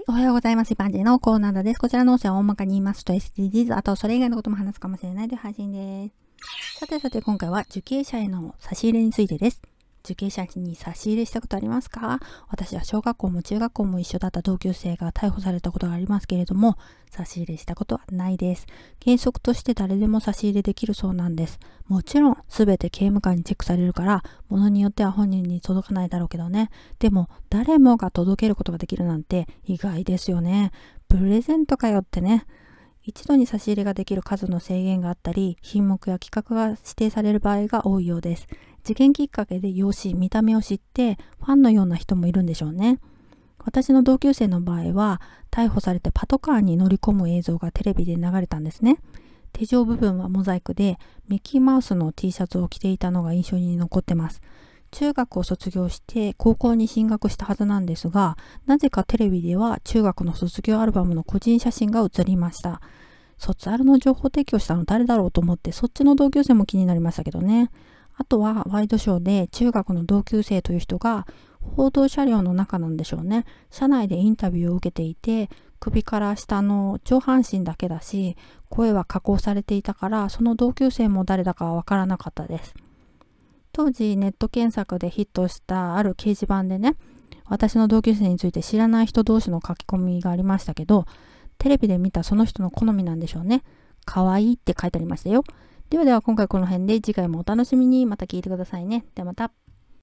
い、おはようございます。一般人のコーナーです。こちらの音声は大まかに言いますと SDGs、あとそれ以外のことも話すかもしれないという配信です。さてさて今回は受刑者への差し入れについてです。受刑者に差し入れしたことありますか？私は小学校も中学校も一緒だった同級生が逮捕されたことがありますけれども、差し入れしたことはないです。原則として誰でも差し入れできるそうなんです。もちろん、すべて刑務官にチェックされるから、物によっては本人に届かないだろうけどね。でも、誰もが届けることができるなんて意外ですよね。プレゼントかよってね。一度に差し入れができる数の制限があったり、品目や規格が指定される場合が多いようです。事件きっかけで容姿、見た目を知って、ファンのような人もいるんでしょうね。私の同級生の場合は、逮捕されてパトカーに乗り込む映像がテレビで流れたんですね。手錠部分はモザイクで、ミッキーマウスの T シャツを着ていたのが印象に残ってます。中学を卒業して高校に進学したはずなんですが、なぜかテレビでは中学の卒業アルバムの個人写真が写りました。卒アルの情報提供したの誰だろうと思って、そっちの同級生も気になりましたけどね。あとはワイドショーで中学の同級生という人が報道車両の中なんでしょうね。車内でインタビューを受けていて、首から下の上半身だけだし、声は加工されていたから、その同級生も誰だかわからなかったです。当時ネット検索でヒットしたある掲示板でね、私の同級生について知らない人同士の書き込みがありましたけど、テレビで見たその人の好みなんでしょうね。可愛いって書いてありましたよ。ではでは今回この辺で次回もお楽しみにまた聞いてくださいね。ではまた。